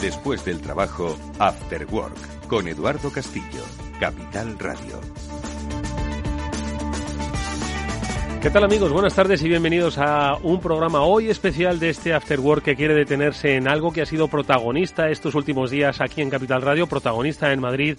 Después del trabajo, After Work, con Eduardo Castillo, Capital Radio. ¿Qué tal amigos? Buenas tardes y bienvenidos a un programa hoy especial de este After Work que quiere detenerse en algo que ha sido protagonista estos últimos días aquí en Capital Radio, protagonista en Madrid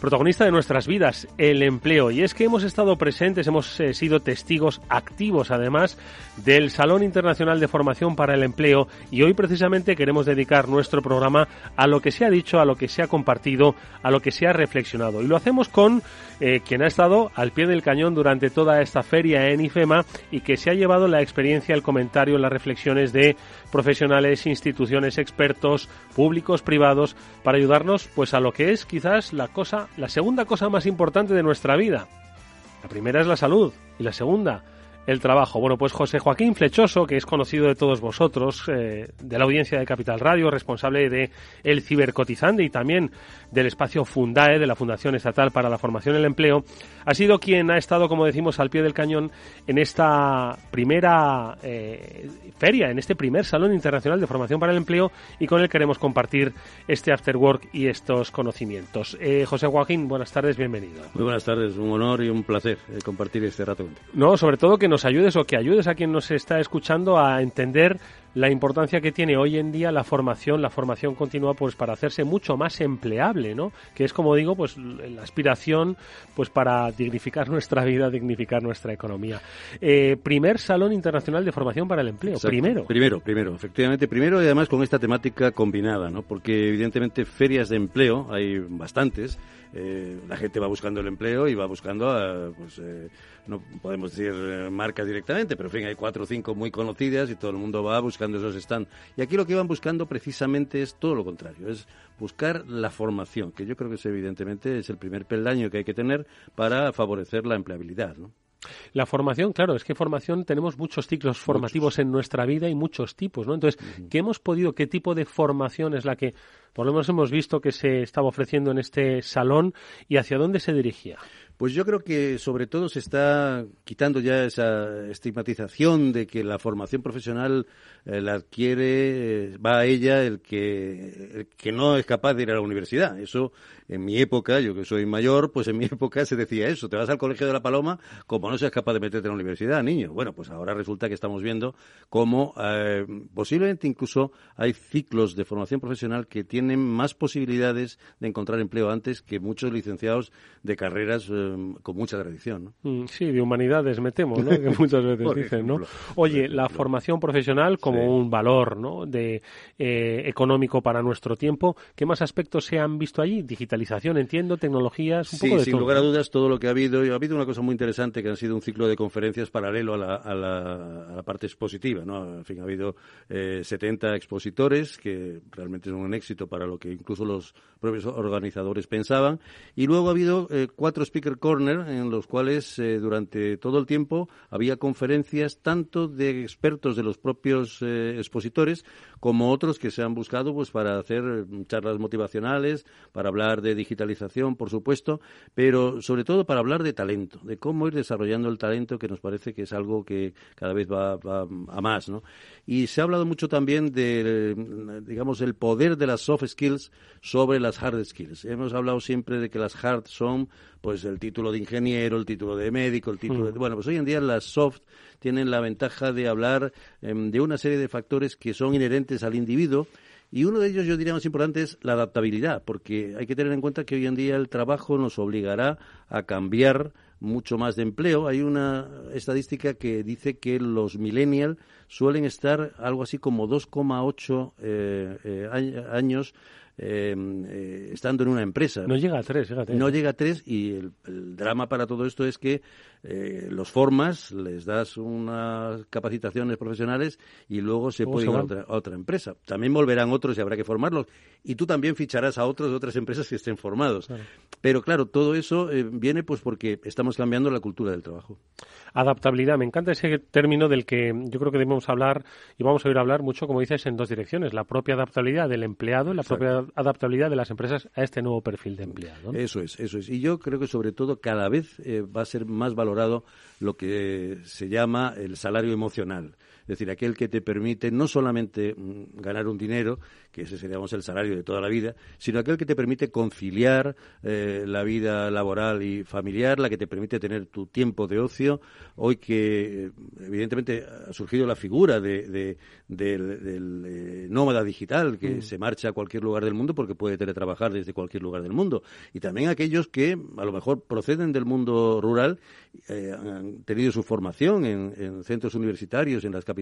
protagonista de nuestras vidas, el empleo. Y es que hemos estado presentes, hemos eh, sido testigos activos además del Salón Internacional de Formación para el Empleo y hoy precisamente queremos dedicar nuestro programa a lo que se ha dicho, a lo que se ha compartido, a lo que se ha reflexionado. Y lo hacemos con eh, quien ha estado al pie del cañón durante toda esta feria en IFEMA y que se ha llevado la experiencia, el comentario, las reflexiones de profesionales, instituciones, expertos, públicos, privados, para ayudarnos pues a lo que es quizás la cosa la segunda cosa más importante de nuestra vida. La primera es la salud y la segunda, el trabajo. Bueno, pues José Joaquín Flechoso, que es conocido de todos vosotros, eh, de la audiencia de Capital Radio, responsable de El Cibercotizante y también del espacio Fundae, de la Fundación Estatal para la Formación y el Empleo, ha sido quien ha estado, como decimos, al pie del cañón en esta primera eh, feria, en este primer Salón Internacional de Formación para el Empleo y con él queremos compartir este After Work y estos conocimientos. Eh, José Joaquín, buenas tardes, bienvenido. Muy buenas tardes, un honor y un placer compartir este rato No, sobre todo que nos ayudes o que ayudes a quien nos está escuchando a entender la importancia que tiene hoy en día la formación, la formación continua, pues para hacerse mucho más empleable, ¿no? Que es como digo, pues la aspiración, pues para dignificar nuestra vida, dignificar nuestra economía. Eh, primer Salón Internacional de Formación para el Empleo, primero. Primero, primero, efectivamente, primero y además con esta temática combinada, ¿no? Porque evidentemente ferias de empleo hay bastantes. Eh, la gente va buscando el empleo y va buscando, a, pues, eh, no podemos decir marcas directamente, pero en fin, hay cuatro o cinco muy conocidas y todo el mundo va buscando buscando esos están. Y aquí lo que iban buscando precisamente es todo lo contrario, es buscar la formación, que yo creo que es evidentemente es el primer peldaño que hay que tener para favorecer la empleabilidad, ¿no? La formación, claro, es que formación tenemos muchos ciclos formativos en nuestra vida y muchos tipos, ¿no? Entonces, ¿qué hemos podido, qué tipo de formación es la que por lo menos hemos visto que se estaba ofreciendo en este salón y hacia dónde se dirigía? Pues yo creo que sobre todo se está quitando ya esa estigmatización de que la formación profesional eh, la adquiere, eh, va a ella el que, el que no es capaz de ir a la universidad. Eso en mi época, yo que soy mayor, pues en mi época se decía eso, te vas al colegio de la Paloma como no seas capaz de meterte en la universidad, niño. Bueno, pues ahora resulta que estamos viendo cómo eh, posiblemente incluso hay ciclos de formación profesional que tienen más posibilidades de encontrar empleo antes que muchos licenciados de carreras con mucha tradición. ¿no? Mm, sí, de humanidades metemos, ¿no? que muchas veces dicen, ¿no? Oye, la formación profesional como un valor ¿no? de, eh, económico para nuestro tiempo, ¿qué más aspectos se han visto allí? Digital entiendo, tecnologías, un sí, poco de sin lugar a dudas, todo lo que ha habido. Ha habido una cosa muy interesante que ha sido un ciclo de conferencias paralelo a la, a la, parte expositiva. ¿no? En fin, ha habido eh, 70 expositores, que realmente son un éxito para lo que incluso los propios organizadores pensaban. Y luego ha habido eh, cuatro speaker corner en los cuales eh, durante todo el tiempo había conferencias tanto de expertos de los propios eh, expositores como otros que se han buscado pues para hacer mm, charlas motivacionales, para hablar de digitalización, por supuesto, pero sobre todo para hablar de talento, de cómo ir desarrollando el talento, que nos parece que es algo que cada vez va, a más, ¿no? Y se ha hablado mucho también de, digamos, el poder de las soft skills sobre las hard skills. Hemos hablado siempre de que las hard son, pues, el título de ingeniero, el título de médico, el título de... Mm. Bueno, pues hoy en día las soft tienen la ventaja de hablar em, de una serie de factores que son inherentes al individuo y uno de ellos, yo diría más importante, es la adaptabilidad, porque hay que tener en cuenta que hoy en día el trabajo nos obligará a cambiar mucho más de empleo. Hay una estadística que dice que los millennials suelen estar algo así como 2,8 eh, eh, años Em, eh, estando en una empresa. No llega a tres, fíjate. No llega a tres y el, drama para todo esto es que eh, los formas, les das unas capacitaciones profesionales y luego se pueden ir a otra, otra, empresa. También volverán otros y habrá que formarlos. Y tú también ficharás a otros de otras empresas que estén formados. Pero claro, todo eso eh, viene pues porque estamos cambiando la cultura del trabajo. Adaptabilidad, me encanta ese término del que yo creo que debemos hablar y vamos a oír hablar mucho, como dices, en dos direcciones. La propia adaptabilidad del empleado, la propia adaptabilidad de las empresas a este nuevo perfil de empleado. Eso es, eso es. Y yo creo que sobre todo cada vez eh, va a ser más valorado lo que se llama el salario emocional. Es decir, aquel que te permite no solamente mm, ganar un dinero, que ese sería el salario de toda la vida, sino aquel que te permite conciliar eh, la vida laboral y familiar, la que te permite tener tu tiempo de ocio. Hoy que, eh, evidentemente, ha surgido la figura de, del, eh, nómada digital que mm. se marcha a cualquier lugar del mundo porque puede teletrabajar desde cualquier lugar del mundo. Y también aquellos que a lo mejor proceden del mundo rural, han tenido su formación en, en centros universitarios, en las capitales,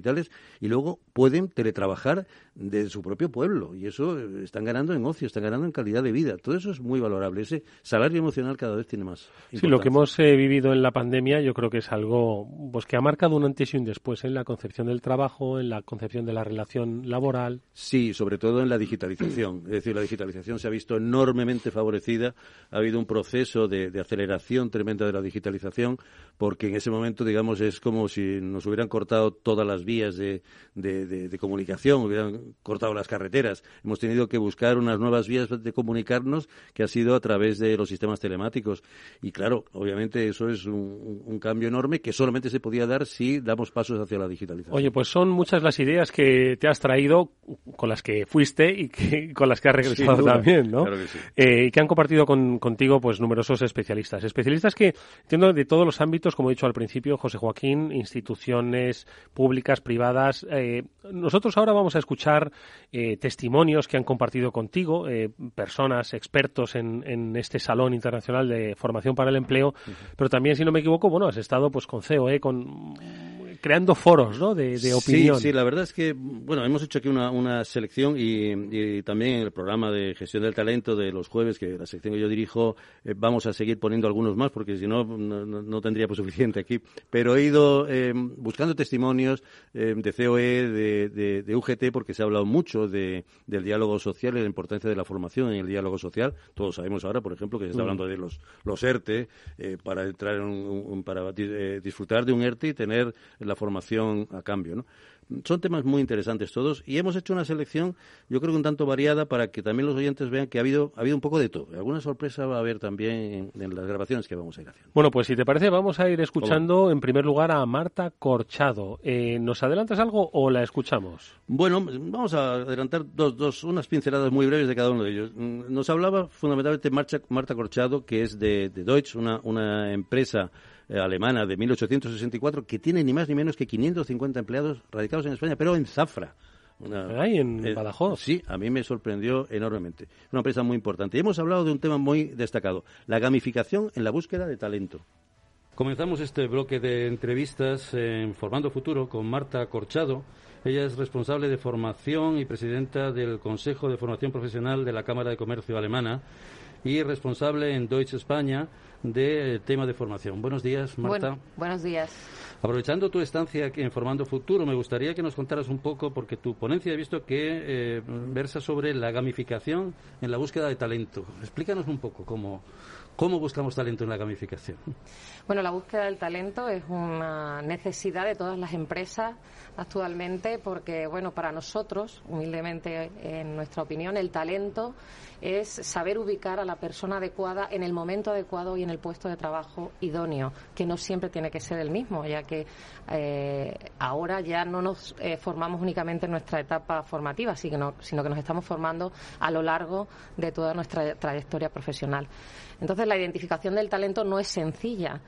y luego pueden teletrabajar de su propio pueblo. Y eso eh, están ganando en ocio, están ganando en calidad de vida. Todo eso es muy valorable. Ese salario emocional cada vez tiene más. Sí, lo que hemos eh, vivido en la pandemia yo creo que es algo pues que ha marcado un antes y un después en la concepción del trabajo, en la concepción de la relación laboral. Sí, sobre todo en la digitalización. Es decir, la digitalización se ha visto enormemente favorecida. Ha habido un proceso de, aceleración tremenda de la digitalización porque en ese momento, digamos, es como si nos hubieran cortado todas las vías de, de comunicación, hubieran cortado las carreteras. Hemos tenido que buscar unas nuevas vías de comunicarnos que ha sido a través de los sistemas telemáticos. Y claro, obviamente eso es un, cambio enorme que solamente se podía dar si damos pasos hacia la digitalización. Oye, pues son muchas las ideas que te has traído, con las que fuiste y que, con las que has regresado también, ¿no? Claro que sí. Eh, y que han compartido contigo pues numerosos especialistas. Especialistas que, entiendo, de todos los ámbitos, como he dicho al principio, José Joaquín, instituciones públicas, privadas. Eh, nosotros ahora vamos a escuchar eh, testimonios que han compartido contigo, eh, personas, expertos en, en, este Salón Internacional de Formación para el Empleo, pero también, si no me equivoco, bueno, has estado pues con COE, con creando foros ¿no? de, opinión. Sí, sí, la verdad es que, bueno, hemos hecho aquí una, una selección y, también en el programa de gestión del talento de los jueves, que la sección que yo dirijo, eh, vamos a seguir poniendo algunos más porque si no, no, tendría pues, suficiente aquí. Pero he ido eh, buscando testimonios eh, de COE, de, de, UGT, porque se ha hablado mucho de, del diálogo social y la importancia de la formación en el diálogo social. Todos sabemos ahora, por ejemplo, que se está mm. hablando de los, los ERTE, para entrar en un, para disfrutar de un ERTE y tener la formación a cambio. ¿no? Son temas muy interesantes todos y hemos hecho una selección, yo creo que un tanto variada, para que también los oyentes vean que ha habido, ha habido un poco de todo. Alguna sorpresa va a haber también en, las grabaciones que vamos a ir haciendo. Bueno, pues si te parece, vamos a ir escuchando en primer lugar a Marta Corchado. Eh, ¿Nos adelantas algo o la escuchamos? Bueno, vamos a adelantar dos, dos, unas pinceladas muy breves de cada uno de ellos. Mm, nos hablaba fundamentalmente Marta Corchado, que es de, de Deutsche, una, una empresa alemana de 1864 que tiene ni más ni menos que 550 empleados radicados en España, pero en Zafra. Ahí en eh, Badajoz. Sí, a mí me sorprendió enormemente. Una empresa muy importante. Y hemos hablado de un tema muy destacado, la gamificación en la búsqueda de talento. Comenzamos este bloque de entrevistas en Formando Futuro con Marta Corchado. Ella es responsable de formación y presidenta del Consejo de Formación Profesional de la Cámara de Comercio Alemana y responsable en Deutsche España de tema de formación. Buenos días, Marta. buenos días. Aprovechando tu estancia en Formando Futuro, me gustaría que nos contaras un poco, porque tu ponencia he visto que eh, versa sobre la gamificación en la búsqueda de talento. Explícanos un poco cómo, ¿Cómo buscamos talento en la gamificación? Bueno, la búsqueda del talento es una necesidad de todas las empresas actualmente porque, bueno, para nosotros, humildemente, en nuestra opinión, el talento es saber ubicar a la persona adecuada en el momento adecuado y en el puesto de trabajo idóneo, que no siempre tiene que ser el mismo, ya que eh, ahora ya no nos eh, formamos únicamente en nuestra etapa formativa, sino, sino que nos estamos formando a lo largo de toda nuestra trayectoria profesional. Entonces, la identificación del talento no es sencilla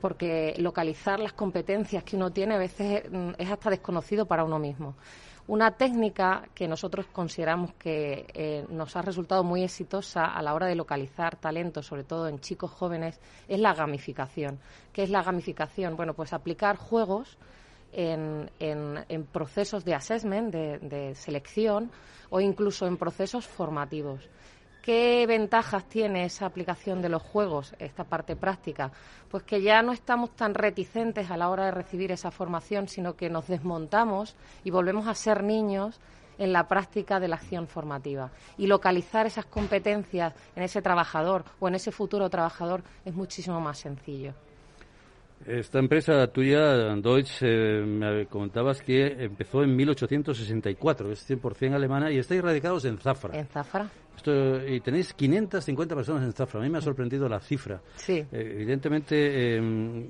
porque localizar las competencias que uno tiene a veces mm, es hasta desconocido para uno mismo. Una técnica que nosotros consideramos que eh, nos ha resultado muy exitosa a la hora de localizar talento, sobre todo en chicos jóvenes, es la gamificación. ¿Qué es la gamificación? Bueno, pues aplicar juegos en, procesos de assessment, de selección, o incluso en procesos formativos. ¿Qué ventajas tiene esa aplicación de los juegos, esta parte práctica? Pues que ya no estamos tan reticentes a la hora de recibir esa formación, sino que nos desmontamos y volvemos a ser niños en la práctica de la acción formativa. Y localizar esas competencias en ese trabajador o en ese futuro trabajador es muchísimo más sencillo. Esta empresa tuya, Deutsche, eh, me comentabas que empezó en 1864, es 100% alemana y estáis radicados en Zafra. En Zafra. Y tenéis 550 personas en Zafra. A mí me ha sorprendido la cifra. Sí. Eh, evidentemente, em,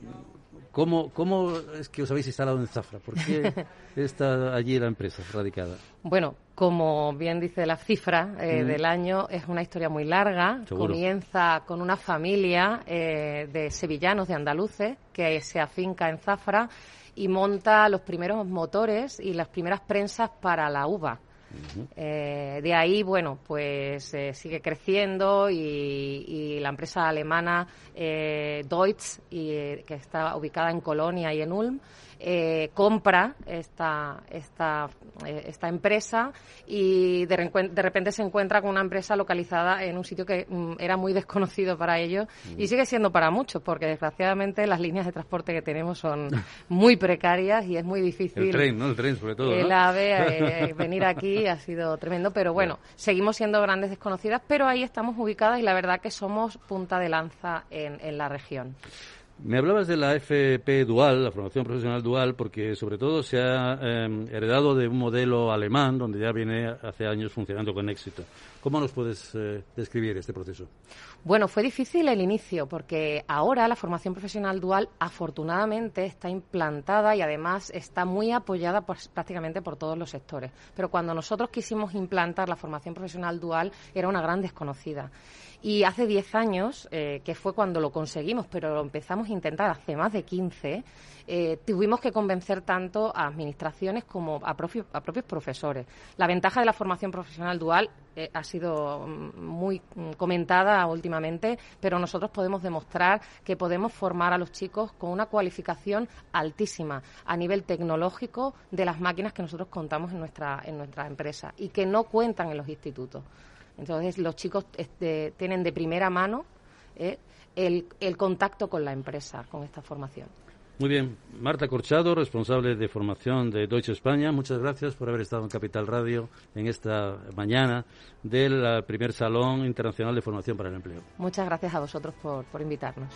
¿Cómo, ¿Cómo es que os habéis instalado en Zafra? ¿Por qué está allí la empresa radicada? Bueno, como bien dice la cifra eh, del año, es una historia muy larga. Comienza con una familia eh, de sevillanos, de andaluces, que se afinca en Zafra y monta los primeros motores y las primeras prensas para la uva. Eh, de ahí, bueno, pues eh, sigue creciendo y, la empresa alemana eh, Deutz, y, que está ubicada en Colonia y en Ulm, eh, compra esta, esta, eh, esta empresa y de, de, repente se encuentra con una empresa localizada en un sitio que mm, era muy desconocido para ellos y mm. sigue siendo para muchos, porque desgraciadamente las líneas de transporte que tenemos son muy precarias y es muy difícil. El tren, ¿no? El tren, sobre todo. El AVE, eh, venir aquí ha sido tremendo, pero bueno, seguimos siendo grandes desconocidas, pero ahí estamos ubicadas y la verdad que somos punta de lanza en, en la región. Me hablabas de la FP dual, la formación profesional dual, porque sobre todo se ha em, heredado de un modelo alemán donde ya viene hace años funcionando con éxito. ¿Cómo nos puedes eh, describir este proceso? Bueno, fue difícil el inicio porque ahora la formación profesional dual afortunadamente está implantada y además está muy apoyada prácticamente por todos los sectores. Pero cuando nosotros quisimos implantar la formación profesional dual era una gran desconocida. Y hace 10 años, eh, que fue cuando lo conseguimos, pero lo empezamos a intentar hace más de 15, eh, tuvimos que convencer tanto a administraciones como a, propios, a propios profesores. La ventaja de la formación profesional dual eh, ha sido mm, muy mm, comentada últimamente, pero nosotros podemos demostrar que podemos formar a los chicos con una cualificación altísima a nivel tecnológico de las máquinas que nosotros contamos en nuestra, en nuestra empresa y que no cuentan en los institutos. Entonces, los chicos este, tienen de primera mano eh, el, el contacto con la empresa, con esta formación. Muy bien. Marta Corchado, responsable de formación de Deutsche España, muchas gracias por haber estado en Capital Radio en esta mañana del primer Salón Internacional de Formación para el Empleo. Muchas gracias a vosotros por, por invitarnos.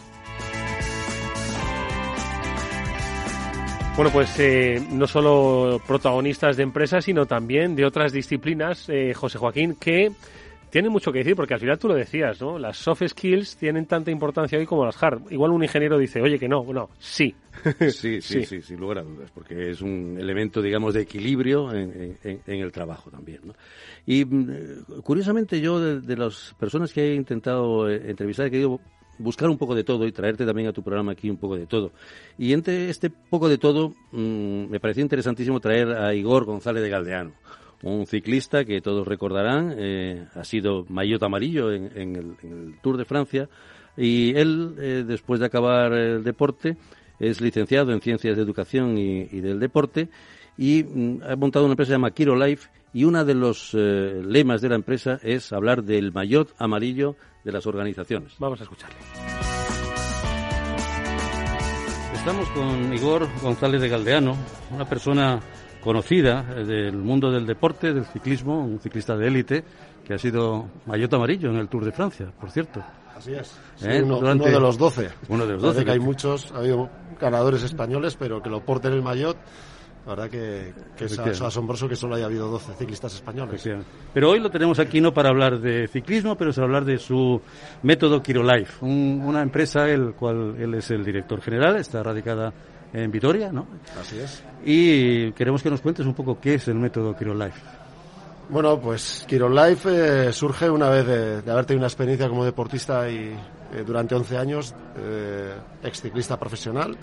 Bueno, pues eh, no solo protagonistas de empresas, sino también de otras disciplinas, eh, José Joaquín, que tiene mucho que decir, porque al final tú lo decías, ¿no? Las soft skills tienen tanta importancia hoy como las hard. Igual un ingeniero dice, oye, que no, no, sí. Sí, sí, sí, sin lugar a dudas, porque es un elemento, digamos, de equilibrio en, el trabajo también, ¿no? Y mm, curiosamente yo, de, las personas que he intentado eh, entrevistar, he querido buscar un poco de todo y traerte también a tu programa aquí un poco de todo. Y entre este poco de todo, mm, me pareció interesantísimo traer a Igor González de Galdeano un ciclista que todos recordarán, eh, ha sido maillot amarillo en, el, Tour de Francia y él, eh, después de acabar el deporte, es licenciado en Ciencias de Educación y, del Deporte y mm, ha montado una empresa llamada Kiro Life y uno de los eh, lemas de la empresa es hablar del maillot amarillo de las organizaciones. Vamos a escucharle. Estamos con Igor González de Galdeano, una persona conocida eh, del mundo del deporte, del ciclismo, un ciclista de élite que ha sido maillot amarillo en el Tour de Francia, por cierto. Así es. ¿Eh? uno, de los doce. Uno de los doce. que hay muchos, ha habido ganadores españoles, pero que lo porten el maillot la verdad que, es, asombroso que solo haya habido 12 ciclistas españoles. Pero hoy lo tenemos aquí no para hablar de ciclismo, pero para hablar de su método Kirolife, una empresa el cual él es el director general, está radicada en Vitoria, ¿no? Así es. Y queremos que nos cuentes un poco qué es el método Kirolife. Bueno, pues Kirolife eh, surge una vez de, haber tenido una experiencia como deportista y eh, durante 11 años, eh, ex ciclista profesional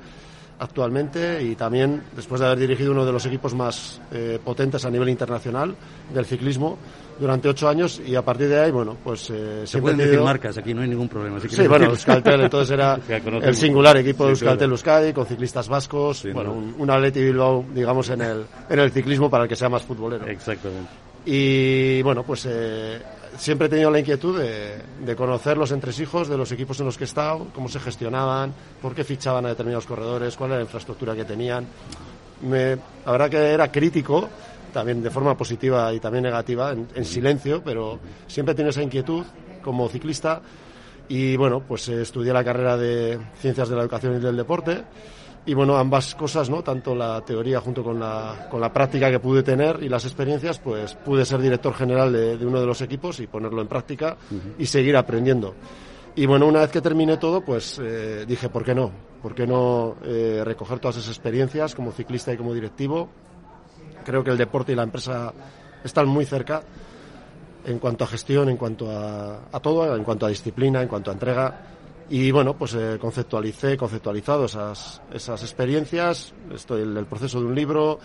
actualmente y también después de haber dirigido uno de los equipos más eh, potentes a nivel internacional del ciclismo durante ocho años y a partir de ahí, bueno, pues eh, Se pueden decir marcas, aquí no hay ningún problema. sí, bueno, Euskaltel entonces era el singular equipo de Euskaltel Euskadi con ciclistas vascos, bueno, un, un Atleti Bilbao, digamos, en el, en el ciclismo para el que sea más futbolero. Exactamente. Y bueno, pues eh, siempre he tenido la inquietud de, conocer los entresijos de los equipos en los que he estado, cómo se gestionaban, por qué fichaban a determinados corredores, cuál era la infraestructura que tenían. Me, la verdad que era crítico, también de forma positiva y también negativa, en, silencio, pero siempre tenido esa inquietud como ciclista. Y bueno, pues estudié la carrera de Ciencias de la Educación y del Deporte y bueno, ambas cosas, ¿no? Tanto la teoría junto con la, con la práctica que pude tener y las experiencias, pues pude ser director general de, uno de los equipos y ponerlo en práctica y seguir aprendiendo. Y bueno, una vez que terminé todo, pues eh, dije, ¿por qué no? ¿Por qué no eh, recoger todas esas experiencias como ciclista y como directivo? Creo que el deporte y la empresa están muy cerca en cuanto a gestión, en cuanto a, todo, en cuanto a disciplina, en cuanto a entrega. Y bueno, pues eh, conceptualicé, conceptualizado esas, esas experiencias. Estoy en el proceso de un libro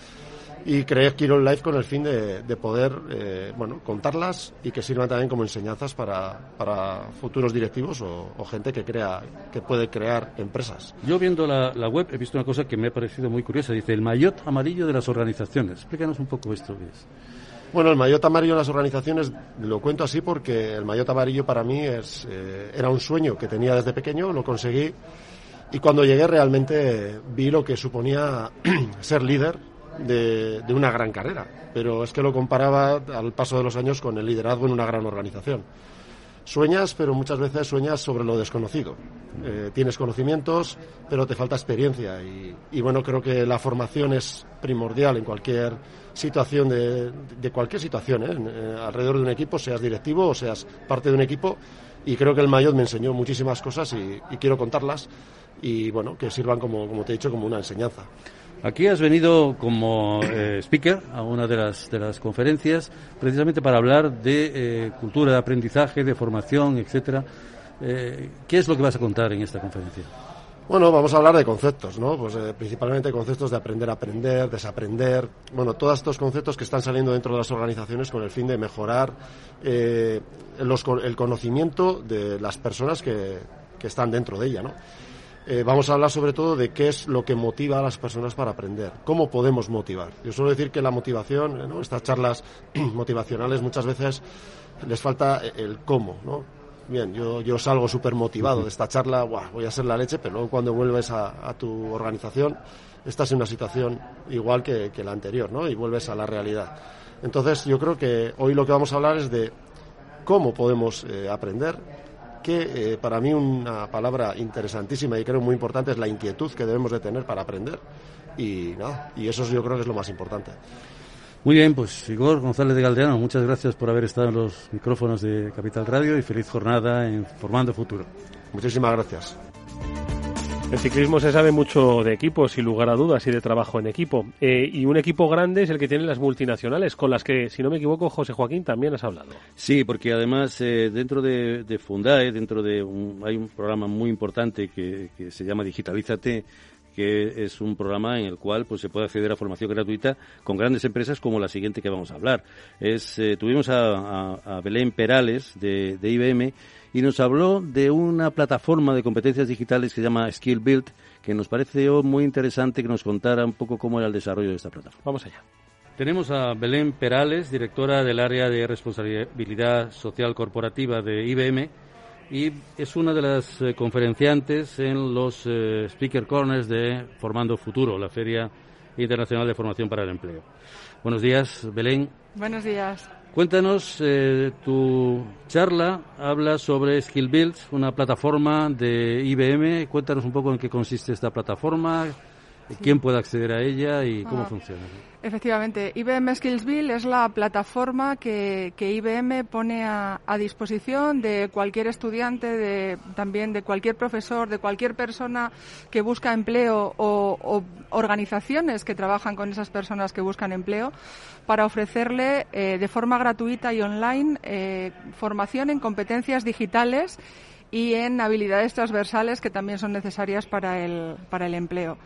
y creé Kiron Life con el fin de, poder eh, bueno, contarlas y que sirvan también como enseñanzas para, para futuros directivos o, gente que crea que puede crear empresas. Yo viendo la, la, web he visto una cosa que me ha parecido muy curiosa. Dice el maillot amarillo de las organizaciones. Explícanos un poco esto. es. Bueno, el maillot amarillo en las organizaciones lo cuento así porque el maillot amarillo para mí es, eh, era un sueño que tenía desde pequeño, lo conseguí y cuando llegué realmente vi lo que suponía ser líder de, una gran carrera. Pero es que lo comparaba al paso de los años con el liderazgo en una gran organización. Sueñas, pero muchas veces sueñas sobre lo desconocido. Eh, tienes conocimientos, pero te falta experiencia. Y, bueno, creo que la formación es primordial en cualquier situación, de, de cualquier situación, ¿eh? Eh, alrededor de un equipo, seas directivo o seas parte de un equipo. Y creo que el Mayotte me enseñó muchísimas cosas y, y quiero contarlas y bueno, que sirvan como, como te he dicho, como una enseñanza. Aquí has venido como eh, speaker a una de las, de las conferencias precisamente para hablar de eh, cultura de aprendizaje, de formación, etcétera. Eh, ¿Qué es lo que vas a contar en esta conferencia? Bueno, vamos a hablar de conceptos, ¿no? Pues principalmente conceptos de aprender a aprender, desaprender, bueno, todos estos conceptos que están saliendo dentro de las organizaciones con el fin de mejorar el conocimiento de las personas que, que están dentro de ella, ¿no? Eh, vamos a hablar sobre todo de qué es lo que motiva a las personas para aprender, cómo podemos motivar. Yo suelo decir que la motivación, eh, estas charlas motivacionales muchas veces les falta el cómo, ¿no? Bien, yo, yo salgo súper motivado de esta charla, voy a ser la leche, pero luego cuando vuelves a, tu organización estás en una situación igual que, la anterior, ¿no? Y vuelves a la realidad. Entonces yo creo que hoy lo que vamos a hablar es de cómo podemos eh, aprender, que eh, para mí una palabra interesantísima y creo muy importante es la inquietud que debemos de tener para aprender y nada, y eso yo creo que es lo más importante. Muy bien, pues Igor González de Galdeano, muchas gracias por haber estado en los micrófonos de Capital Radio y feliz jornada en Formando Futuro. Muchísimas gracias. En ciclismo se sabe mucho de equipos, sin lugar a dudas, y de trabajo en equipo. Eh, y un equipo grande es el que tiene las multinacionales, con las que, si no me equivoco, José Joaquín también has hablado. Sí, porque además eh, dentro de, Fundae, dentro de hay un programa muy importante que, se llama Digitalízate, que es un programa en el cual pues se puede acceder a formación gratuita con grandes empresas como la siguiente que vamos a hablar. Es, eh, tuvimos a, Belén Perales de, de IBM y nos habló de una plataforma de competencias digitales que se llama Skill Build, que nos pareció muy interesante que nos contara un poco cómo era el desarrollo de esta plataforma. Vamos allá. Tenemos a Belén Perales, directora del área de responsabilidad social corporativa de IBM, y es una de las eh, conferenciantes en los eh, Speaker Corners de Formando Futuro, la Feria Internacional de Formación para el Empleo. Buenos días, Belén. Buenos días. Cuéntanos, eh, tu charla habla sobre Skill Build, una plataforma de IBM. Cuéntanos un poco en qué consiste esta plataforma, quién puede acceder a ella y cómo ah. funciona. Efectivamente, IBM Skillsville es la plataforma que, IBM pone a, disposición de cualquier estudiante, de, también de cualquier profesor, de cualquier persona que busca empleo o, organizaciones que trabajan con esas personas que buscan empleo para ofrecerle eh, de forma gratuita y online eh, formación en competencias digitales y en habilidades transversales que también son necesarias para el, para el empleo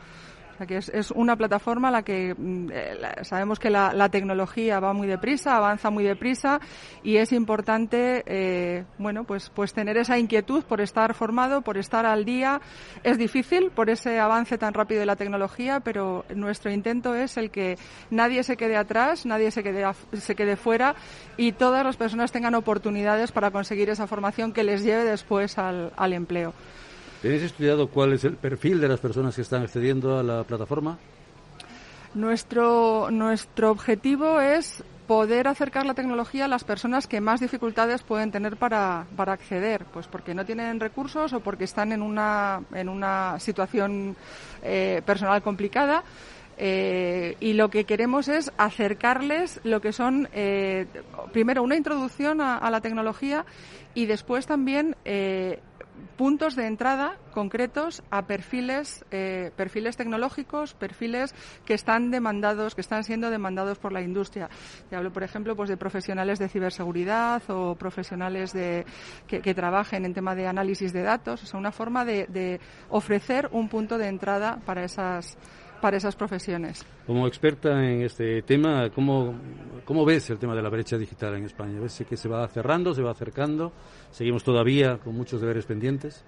es, una plataforma la que mm, eh, sabemos que la, tecnología va muy deprisa, avanza muy deprisa y es importante, eh, bueno, pues, pues tener esa inquietud por estar formado, por estar al día. Es difícil por ese avance tan rápido de la tecnología, pero nuestro intento es el que nadie se quede atrás, nadie se quede, se quede fuera y todas las personas tengan oportunidades para conseguir esa formación que les lleve después al empleo. ¿Tenéis estudiado cuál es el perfil de las personas que están accediendo a la plataforma? Nuestro, nuestro objetivo es poder acercar la tecnología a las personas que más dificultades pueden tener para, para acceder, pues porque no tienen recursos o porque están en una, en una situación eh, personal complicada. Eh, y lo que queremos es acercarles lo que son, eh, primero, una introducción a, a, la tecnología y después también puntos de entrada concretos a perfiles, eh, perfiles tecnológicos, perfiles que están demandados, que están siendo demandados por la industria. Te hablo, por ejemplo, pues de profesionales de ciberseguridad o profesionales de, que, trabajen en tema de análisis de datos. O sea, una forma de, de ofrecer un punto de entrada para esas para esas profesiones. Como experta en este tema, ¿cómo, ¿cómo ves el tema de la brecha digital en España? ¿Ves que se va cerrando, se va acercando? ¿Seguimos todavía con muchos deberes pendientes?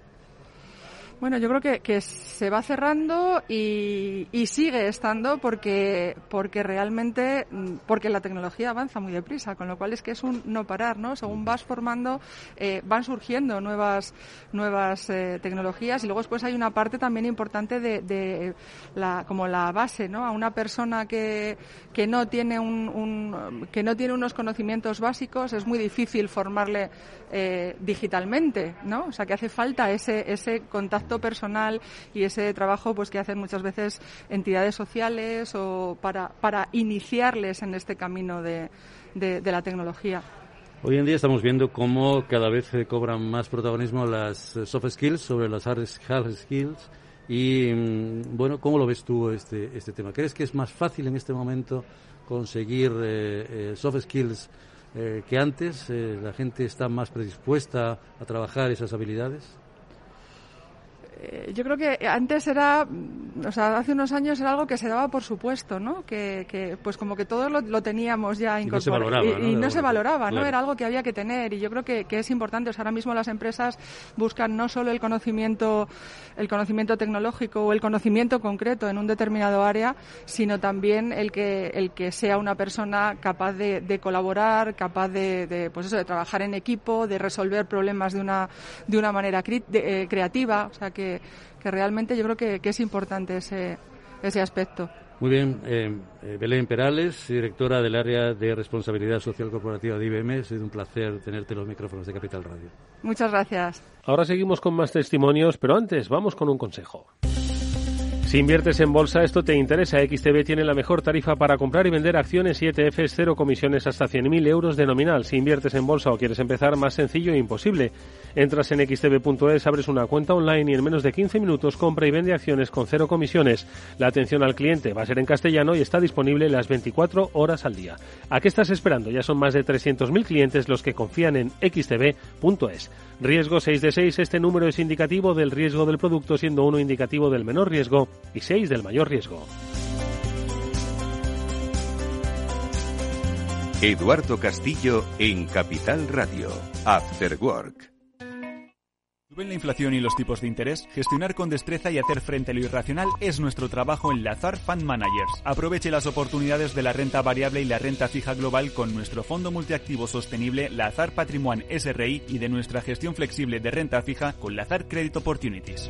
Bueno, yo creo que, que se va cerrando y, y, sigue estando porque, porque realmente, mm, porque la tecnología avanza muy deprisa, con lo cual es que es un no parar, ¿no? Según vas formando, eh, van surgiendo nuevas, nuevas eh, tecnologías y luego después hay una parte también importante de, de la, como la base, ¿no? A una persona que, que no tiene un, un, que no tiene unos conocimientos básicos es muy difícil formarle eh, digitalmente, ¿no? O sea que hace falta ese, ese contacto personal y ese trabajo pues que hacen muchas veces entidades sociales o para, para iniciarles en este camino de, de, la tecnología. Hoy en día estamos viendo cómo cada vez cobran más protagonismo las eh, soft skills sobre las hard skills y mm, bueno, ¿cómo lo ves tú este, este tema? ¿Crees que es más fácil en este momento conseguir eh, eh, soft skills que antes? ¿La gente está más predispuesta a trabajar esas habilidades? Eh, yo creo que antes era, mm, o sea, hace unos años era algo que se daba por supuesto, ¿no? Que, que pues como que todos lo, teníamos ya incorporado. Y no se valoraba, ¿no? Era algo que había que tener y yo creo que, que, es importante. O sea, ahora mismo las empresas buscan no solo el conocimiento, el conocimiento tecnológico o el conocimiento concreto en un determinado área, sino también el que, el que sea una persona capaz de, de colaborar, capaz de, de, pues eso, de trabajar en equipo, de resolver problemas de una, de una manera eh, creativa. O sea, que que, realmente yo creo que, es importante ese, ese aspecto. Muy bien, eh, eh, Belén Perales, directora del área de responsabilidad social corporativa de IBM. Ha sido un placer tenerte los micrófonos de Capital Radio. Muchas gracias. Ahora seguimos con más testimonios, pero antes vamos con un consejo. Si inviertes en bolsa, esto te interesa. XTB tiene la mejor tarifa para comprar y vender acciones y ETFs, cero comisiones hasta 100.000 euros de nominal. Si inviertes en bolsa o quieres empezar, más sencillo e imposible. Entras en xtb.es, abres una cuenta online y en menos de 15 minutos compra y vende acciones con cero comisiones. La atención al cliente va a ser en castellano y está disponible las 24 horas al día. ¿A qué estás esperando? Ya son más de 300.000 clientes los que confían en xtb.es. Riesgo 6 de 6, este número es indicativo del riesgo del producto, siendo uno indicativo del menor riesgo y 6 del mayor riesgo. Eduardo Castillo en Capital Radio, After Work. ¿Suben la inflación y los tipos de interés? Gestionar con destreza y hacer frente a lo irracional es nuestro trabajo en Lazar Fund Managers. Aproveche las oportunidades de la renta variable y la renta fija global con nuestro fondo multiactivo sostenible Lazar Patrimoine SRI y de nuestra gestión flexible de renta fija con Lazar Credit Opportunities.